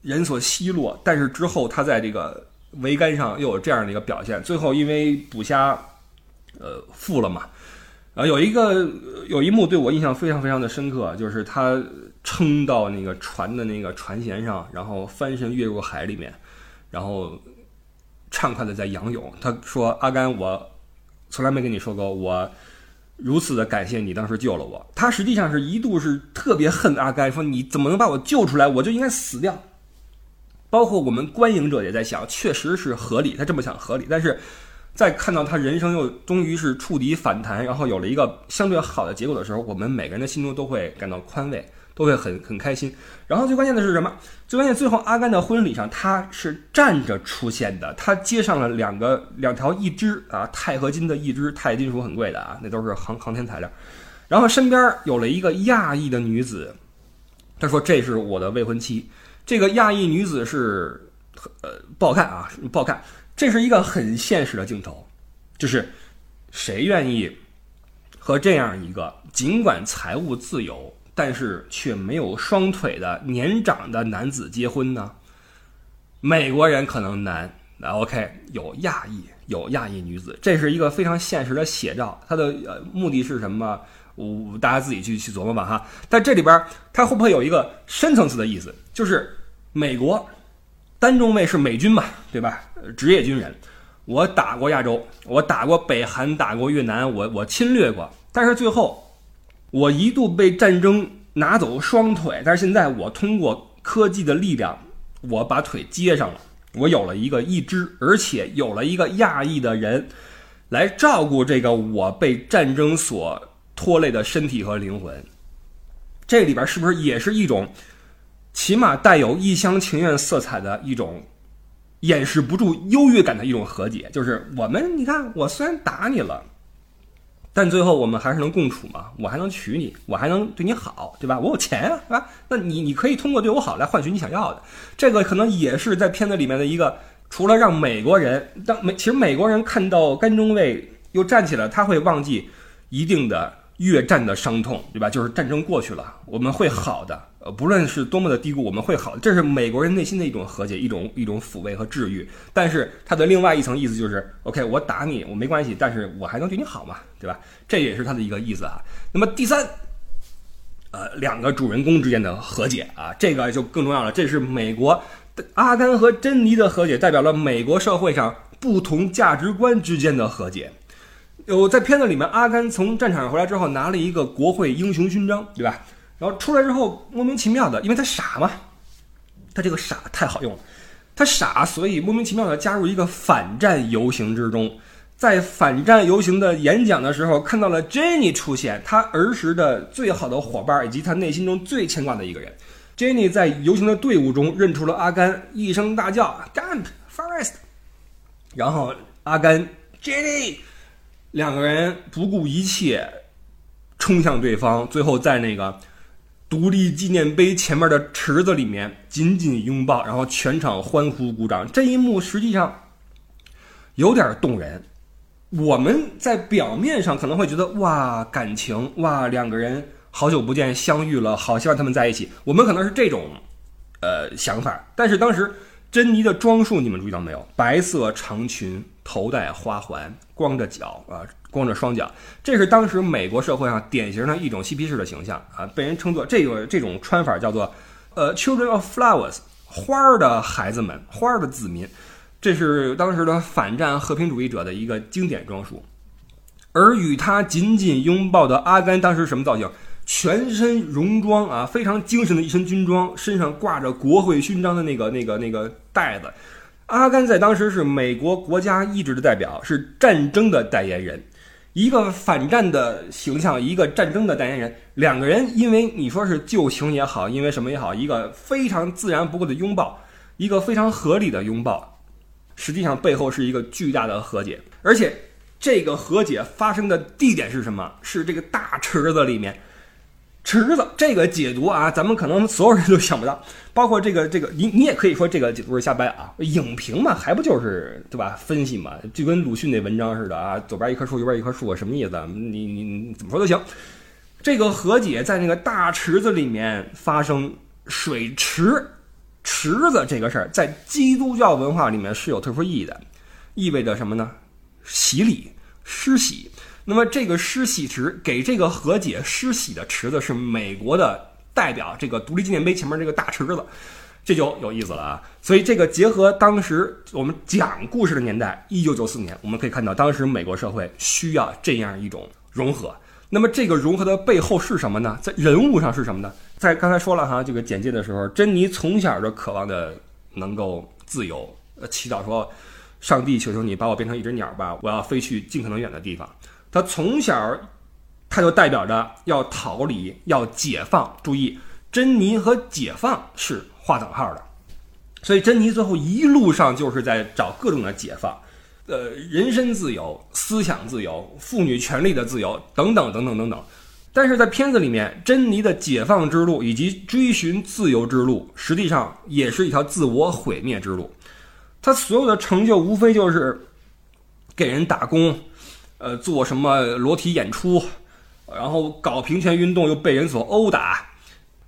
人所奚落，但是之后他在这个桅杆上又有这样的一个表现。最后因为捕虾，呃，富了嘛。啊，有一个有一幕对我印象非常非常的深刻，就是他撑到那个船的那个船舷上，然后翻身跃入海里面，然后畅快的在仰泳。他说：“阿甘，我从来没跟你说过，我如此的感谢你当时救了我。”他实际上是一度是特别恨阿甘，说：“你怎么能把我救出来？我就应该死掉。”包括我们观影者也在想，确实是合理，他这么想合理，但是。在看到他人生又终于是触底反弹，然后有了一个相对好的结果的时候，我们每个人的心中都会感到宽慰，都会很很开心。然后最关键的是什么？最关键最后阿甘的婚礼上他是站着出现的，他接上了两个两条一只啊钛合金的一只，钛金属很贵的啊，那都是航航天材料。然后身边有了一个亚裔的女子，他说这是我的未婚妻。这个亚裔女子是呃不好看啊，不好看。这是一个很现实的镜头，就是谁愿意和这样一个尽管财务自由，但是却没有双腿的年长的男子结婚呢？美国人可能难，那 OK，有亚裔，有亚裔女子，这是一个非常现实的写照。它的呃目的是什么？我大家自己去去琢磨吧哈。但这里边它会不会有一个深层次的意思，就是美国单中尉是美军嘛，对吧？职业军人，我打过亚洲，我打过北韩，打过越南，我我侵略过，但是最后我一度被战争拿走双腿，但是现在我通过科技的力量，我把腿接上了。我有了一个义肢，而且有了一个亚裔的人，来照顾这个我被战争所拖累的身体和灵魂。这里边是不是也是一种，起码带有一厢情愿色彩的一种掩饰不住优越感的一种和解？就是我们，你看，我虽然打你了。但最后我们还是能共处嘛？我还能娶你，我还能对你好，对吧？我有钱啊，是吧？那你你可以通过对我好来换取你想要的。这个可能也是在片子里面的一个，除了让美国人当美，其实美国人看到甘中尉又站起来，他会忘记一定的越战的伤痛，对吧？就是战争过去了，我们会好的。呃，不论是多么的低谷，我们会好，这是美国人内心的一种和解，一种一种抚慰和治愈。但是它的另外一层意思就是，OK，我打你我没关系，但是我还能对你好嘛，对吧？这也是他的一个意思啊。那么第三，呃，两个主人公之间的和解啊，这个就更重要了。这是美国阿甘和珍妮的和解，代表了美国社会上不同价值观之间的和解。有在片子里面，阿甘从战场上回来之后，拿了一个国会英雄勋章，对吧？然后出来之后，莫名其妙的，因为他傻嘛，他这个傻太好用了，他傻，所以莫名其妙的加入一个反战游行之中，在反战游行的演讲的时候，看到了 Jenny 出现，他儿时的最好的伙伴，以及他内心中最牵挂的一个人。Jenny 在游行的队伍中认出了阿甘，一声大叫 g a m p Forest”，然后阿甘 Jenny 两个人不顾一切冲向对方，最后在那个。独立纪念碑前面的池子里面紧紧拥抱，然后全场欢呼鼓掌。这一幕实际上有点动人。我们在表面上可能会觉得哇，感情哇，两个人好久不见相遇了，好希望他们在一起。我们可能是这种呃想法。但是当时珍妮的装束你们注意到没有？白色长裙，头戴花环，光着脚啊。光着双脚，这是当时美国社会上典型的一种嬉皮士的形象啊，被人称作这个这种穿法叫做呃 “children of flowers”，花儿的孩子们，花儿的子民，这是当时的反战和平主义者的一个经典装束。而与他紧紧拥抱的阿甘当时什么造型？全身戎装啊，非常精神的一身军装，身上挂着国会勋章的那个那个那个带子。阿甘在当时是美国国家意志的代表，是战争的代言人。一个反战的形象，一个战争的代言人，两个人因为你说是旧情也好，因为什么也好，一个非常自然不过的拥抱，一个非常合理的拥抱，实际上背后是一个巨大的和解，而且这个和解发生的地点是什么？是这个大池子里面。池子这个解读啊，咱们可能所有人都想不到，包括这个这个，你你也可以说这个解读是瞎掰啊。影评嘛，还不就是对吧？分析嘛，就跟鲁迅那文章似的啊，左边一棵树，右边一棵树，什么意思？你你怎么说都行。这个和解在那个大池子里面发生，水池池子这个事儿，在基督教文化里面是有特殊意义的，意味着什么呢？洗礼、施洗。那么这个施洗池给这个和解施洗的池子是美国的代表，这个独立纪念碑前面这个大池子，这就有意思了啊！所以这个结合当时我们讲故事的年代，一九九四年，我们可以看到当时美国社会需要这样一种融合。那么这个融合的背后是什么呢？在人物上是什么呢？在刚才说了哈，这个简介的时候，珍妮从小就渴望的能够自由，呃，祈祷说：“上帝，求求你把我变成一只鸟吧，我要飞去尽可能远的地方。”他从小，他就代表着要逃离、要解放。注意，珍妮和解放是划等号的，所以珍妮最后一路上就是在找各种的解放，呃，人身自由、思想自由、妇女权利的自由等等等等等等。但是在片子里面，珍妮的解放之路以及追寻自由之路，实际上也是一条自我毁灭之路。他所有的成就，无非就是给人打工。呃，做什么裸体演出，然后搞平权运动又被人所殴打，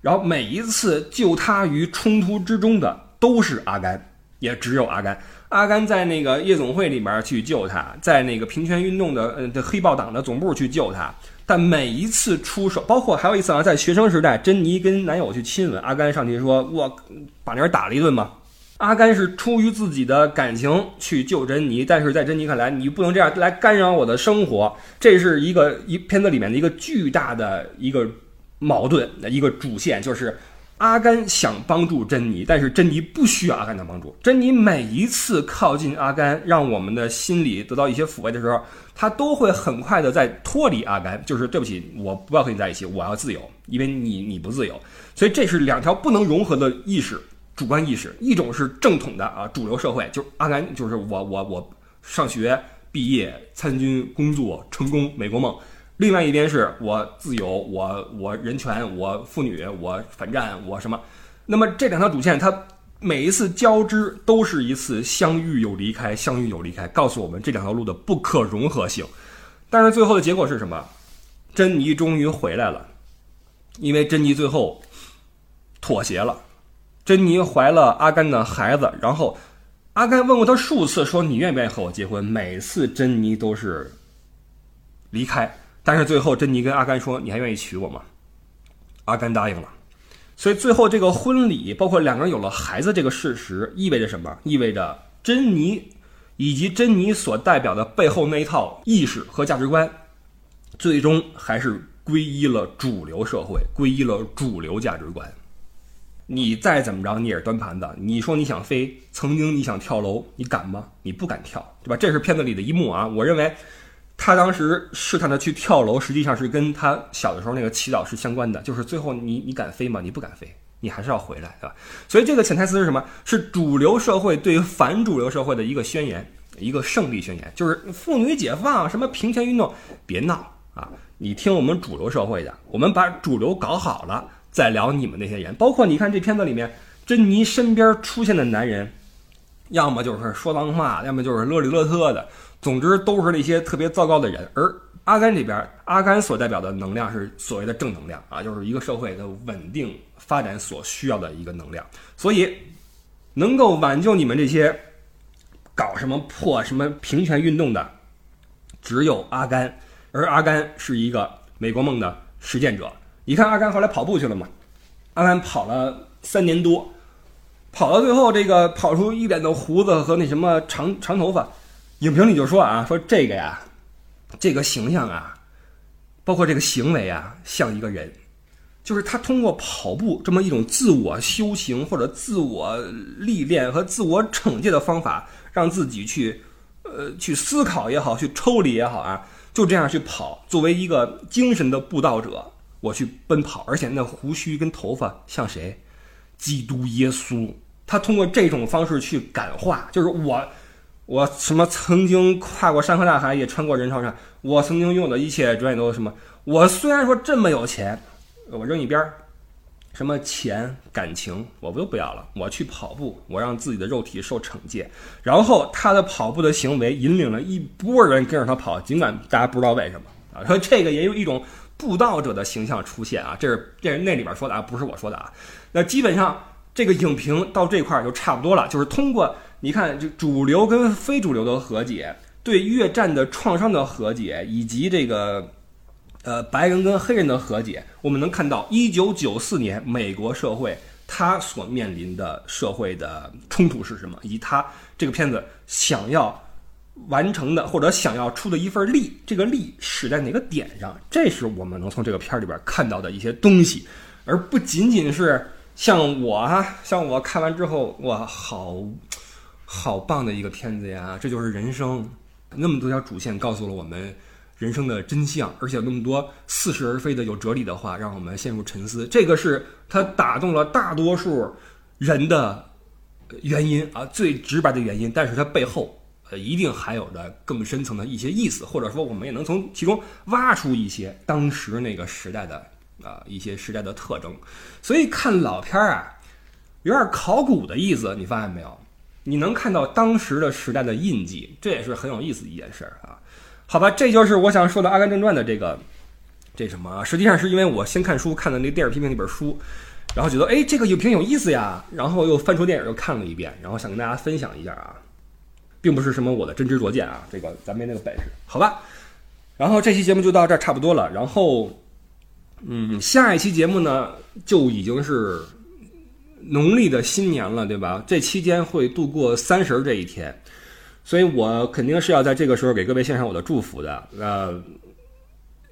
然后每一次救他于冲突之中的都是阿甘，也只有阿甘。阿甘在那个夜总会里边去救他，在那个平权运动的呃黑豹党的总部去救他。但每一次出手，包括还有一次啊，在学生时代，珍妮跟男友去亲吻，阿甘上去说：“我把那人打了一顿嘛。”阿甘是出于自己的感情去救珍妮，但是在珍妮看来，你不能这样来干扰我的生活。这是一个一片子里面的一个巨大的一个矛盾一个主线，就是阿甘想帮助珍妮，但是珍妮不需要阿甘的帮助。珍妮每一次靠近阿甘，让我们的心里得到一些抚慰的时候，他都会很快的在脱离阿甘，就是对不起，我不要和你在一起，我要自由，因为你你不自由。所以这是两条不能融合的意识。主观意识，一种是正统的啊，主流社会，就阿甘，就是我我我上学毕业参军工作成功美国梦；另外一边是我自由，我我人权，我妇女，我反战，我什么？那么这两条主线，它每一次交织都是一次相遇又离开，相遇又离开，告诉我们这两条路的不可融合性。但是最后的结果是什么？珍妮终于回来了，因为珍妮最后妥协了。珍妮怀了阿甘的孩子，然后阿甘问过她数次，说你愿不愿意和我结婚？每次珍妮都是离开，但是最后珍妮跟阿甘说：“你还愿意娶我吗？”阿甘答应了。所以最后这个婚礼，包括两个人有了孩子这个事实，意味着什么？意味着珍妮以及珍妮所代表的背后那一套意识和价值观，最终还是皈依了主流社会，皈依了主流价值观。你再怎么着，你也是端盘子。你说你想飞，曾经你想跳楼，你敢吗？你不敢跳，对吧？这是片子里的一幕啊。我认为，他当时试探他去跳楼，实际上是跟他小的时候那个祈祷是相关的。就是最后你你敢飞吗？你不敢飞，你还是要回来，对吧？所以这个潜台词是什么？是主流社会对反主流社会的一个宣言，一个胜利宣言。就是妇女解放，什么平权运动，别闹啊！你听我们主流社会的，我们把主流搞好了。在聊你们那些人，包括你看这片子里面，珍妮身边出现的男人，要么就是说脏话，要么就是勒里勒特的，总之都是那些特别糟糕的人。而阿甘这边，阿甘所代表的能量是所谓的正能量啊，就是一个社会的稳定发展所需要的一个能量。所以，能够挽救你们这些搞什么破什么平权运动的，只有阿甘。而阿甘是一个美国梦的实践者。你看阿甘后来跑步去了嘛？阿甘跑了三年多，跑到最后，这个跑出一脸的胡子和那什么长长头发。影评里就说啊，说这个呀，这个形象啊，包括这个行为啊，像一个人，就是他通过跑步这么一种自我修行或者自我历练和自我惩戒的方法，让自己去呃去思考也好，去抽离也好啊，就这样去跑，作为一个精神的布道者。我去奔跑，而且那胡须跟头发像谁？基督耶稣。他通过这种方式去感化，就是我，我什么曾经跨过山河大海，也穿过人潮上，我曾经拥有的一切，转眼都什么？我虽然说这么有钱，我扔一边儿，什么钱、感情，我不都不要了。我去跑步，我让自己的肉体受惩戒。然后他的跑步的行为引领了一波人跟着他跑，尽管大家不知道为什么啊。说这个也有一种。布道者的形象出现啊，这是这是那里边说的啊，不是我说的啊。那基本上这个影评到这块儿就差不多了，就是通过你看这主流跟非主流的和解，对越战的创伤的和解，以及这个呃白人跟黑人的和解，我们能看到一九九四年美国社会他所面临的社会的冲突是什么，以及他这个片子想要。完成的或者想要出的一份力，这个力使在哪个点上？这是我们能从这个片儿里边看到的一些东西，而不仅仅是像我啊，像我看完之后，哇，好好棒的一个片子呀！这就是人生，那么多条主线告诉了我们人生的真相，而且那么多似是而非的有哲理的话，让我们陷入沉思。这个是它打动了大多数人的原因啊，最直白的原因。但是它背后。一定还有着更深层的一些意思，或者说，我们也能从其中挖出一些当时那个时代的啊一些时代的特征。所以看老片儿啊，有点考古的意思，你发现没有？你能看到当时的时代的印记，这也是很有意思的一件事儿啊。好吧，这就是我想说的《阿甘正传》的这个这什么？实际上是因为我先看书，看的那电影批评那本书，然后觉得哎，这个影评有意思呀，然后又翻出电影又看了一遍，然后想跟大家分享一下啊。并不是什么我的真知灼见啊，这个咱没那个本事，好吧？然后这期节目就到这儿差不多了，然后，嗯，下一期节目呢就已经是农历的新年了，对吧？这期间会度过三十这一天，所以我肯定是要在这个时候给各位献上我的祝福的。呃，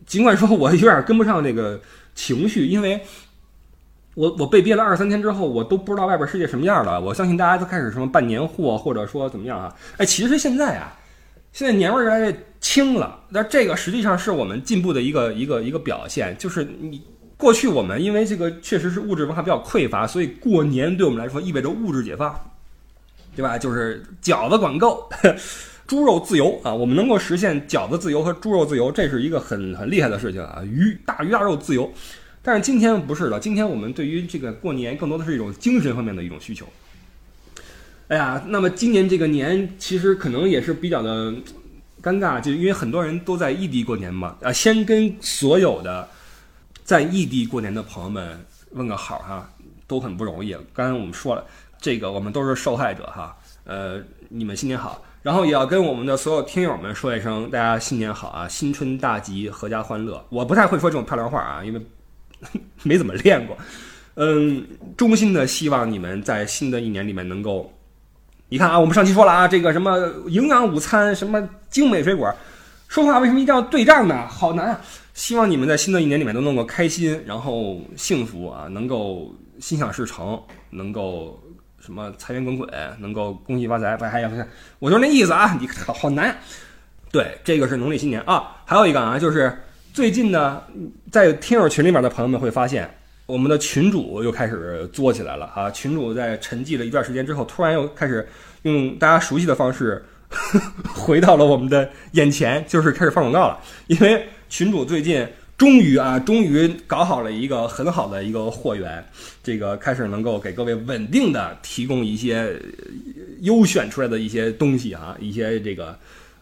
尽管说我有点跟不上这个情绪，因为。我我被憋了二三天之后，我都不知道外边世界什么样了。我相信大家都开始什么办年货，或者说怎么样啊？哎，其实现在啊，现在年味越来越轻了。那这个实际上是我们进步的一个一个一个表现。就是你过去我们因为这个确实是物质文化比较匮乏，所以过年对我们来说意味着物质解放，对吧？就是饺子管够，猪肉自由啊！我们能够实现饺子自由和猪肉自由，这是一个很很厉害的事情啊！鱼大鱼大肉自由。但是今天不是了，今天我们对于这个过年更多的是一种精神方面的一种需求。哎呀，那么今年这个年其实可能也是比较的尴尬，就因为很多人都在异地过年嘛。啊，先跟所有的在异地过年的朋友们问个好哈，都很不容易。刚才我们说了，这个我们都是受害者哈。呃，你们新年好，然后也要跟我们的所有听友们说一声，大家新年好啊，新春大吉，阖家欢乐。我不太会说这种漂亮话啊，因为。没怎么练过，嗯，衷心的希望你们在新的一年里面能够，你看啊，我们上期说了啊，这个什么营养午餐，什么精美水果，说话为什么一定要对仗呢？好难啊！希望你们在新的一年里面都能够开心，然后幸福啊，能够心想事成，能够什么财源滚滚，能够恭喜发财。不，还有，我就是那意思啊！你好好难。对，这个是农历新年啊。还有一个啊，就是。最近呢，在听友群里面的朋友们会发现，我们的群主又开始作起来了啊！群主在沉寂了一段时间之后，突然又开始用大家熟悉的方式 回到了我们的眼前，就是开始放广告了。因为群主最近终于啊，终于搞好了一个很好的一个货源，这个开始能够给各位稳定的提供一些优选出来的一些东西啊，一些这个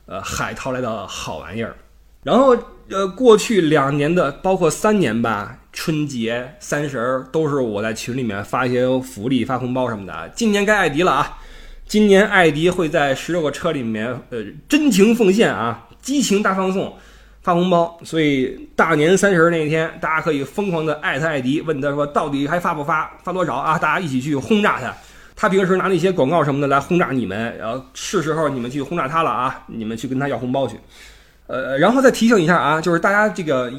呃海淘来的好玩意儿。然后，呃，过去两年的，包括三年吧，春节、三十儿都是我在群里面发一些福利、发红包什么的。今年该艾迪了啊！今年艾迪会在十六个车里面，呃，真情奉献啊，激情大放送，发红包。所以大年三十儿那一天，大家可以疯狂的艾特艾迪，问他说到底还发不发，发多少啊？大家一起去轰炸他。他平时拿那些广告什么的来轰炸你们，然后是时候你们去轰炸他了啊！你们去跟他要红包去。呃，然后再提醒一下啊，就是大家这个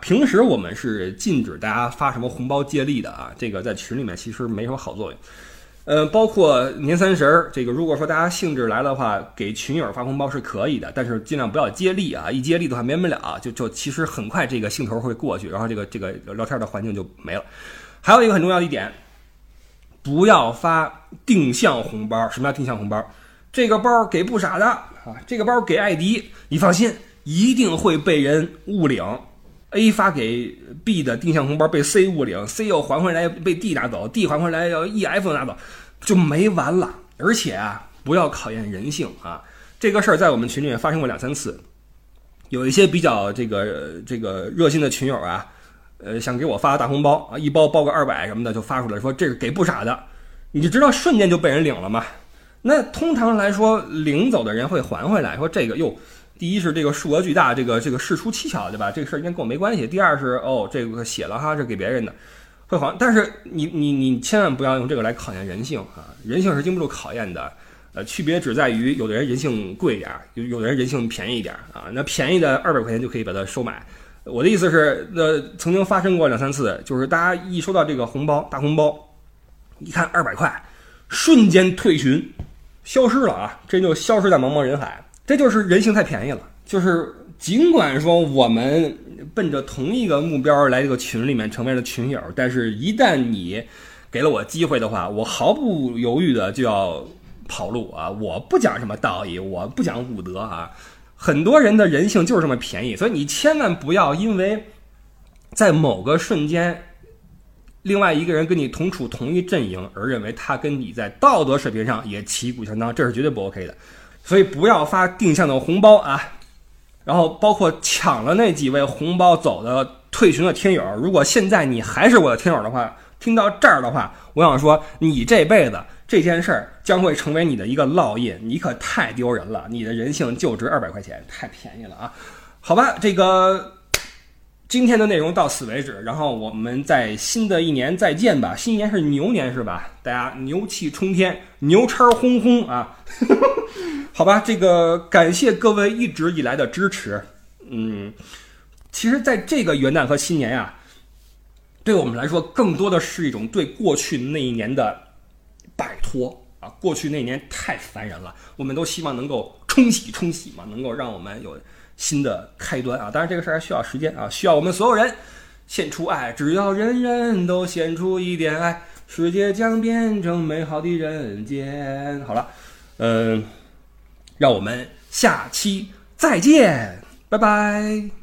平时我们是禁止大家发什么红包接力的啊，这个在群里面其实没什么好作用。呃，包括年三十儿，这个如果说大家兴致来的话，给群友发红包是可以的，但是尽量不要接力啊，一接力的话免不了就就其实很快这个兴头会过去，然后这个这个聊天的环境就没了。还有一个很重要的一点，不要发定向红包。什么叫定向红包？这个包给不傻的啊，这个包给艾迪，你放心。一定会被人误领，A 发给 B 的定向红包被 C 误领，C 又还回来被 D 拿走，D 还回来要 EF 拿走，就没完了。而且啊，不要考验人性啊！这个事儿在我们群里面发生过两三次，有一些比较这个这个热心的群友啊，呃，想给我发个大红包啊，一包包个二百什么的就发出来，说这是给不傻的，你就知道瞬间就被人领了嘛。那通常来说，领走的人会还回来，说这个又。第一是这个数额巨大，这个这个事出蹊跷，对吧？这个事儿应该跟我没关系。第二是哦，这个写了哈，是给别人的，会好。但是你你你千万不要用这个来考验人性啊！人性是经不住考验的。呃，区别只在于有的人人性贵一点，有有的人人性便宜一点啊。那便宜的二百块钱就可以把它收买。我的意思是，那曾经发生过两三次，就是大家一收到这个红包大红包，一看二百块，瞬间退群，消失了啊！这就消失在茫茫人海。这就是人性太便宜了，就是尽管说我们奔着同一个目标来这个群里面成为了群友，但是一旦你给了我机会的话，我毫不犹豫的就要跑路啊！我不讲什么道义，我不讲武德啊！很多人的人性就是这么便宜，所以你千万不要因为在某个瞬间，另外一个人跟你同处同一阵营而认为他跟你在道德水平上也旗鼓相当，这是绝对不 OK 的。所以不要发定向的红包啊，然后包括抢了那几位红包走的退群的听友，如果现在你还是我的听友的话，听到这儿的话，我想说，你这辈子这件事儿将会成为你的一个烙印，你可太丢人了，你的人性就值二百块钱，太便宜了啊！好吧，这个今天的内容到此为止，然后我们在新的一年再见吧。新年是牛年是吧？大家牛气冲天，牛叉轰轰啊！好吧，这个感谢各位一直以来的支持。嗯，其实，在这个元旦和新年呀，对我们来说，更多的是一种对过去那一年的摆脱啊。过去那一年太烦人了，我们都希望能够冲洗冲洗嘛，能够让我们有。新的开端啊！当然，这个事儿还需要时间啊，需要我们所有人献出爱。只要人人都献出一点爱，世界将变成美好的人间。好了，嗯，让我们下期再见，拜拜。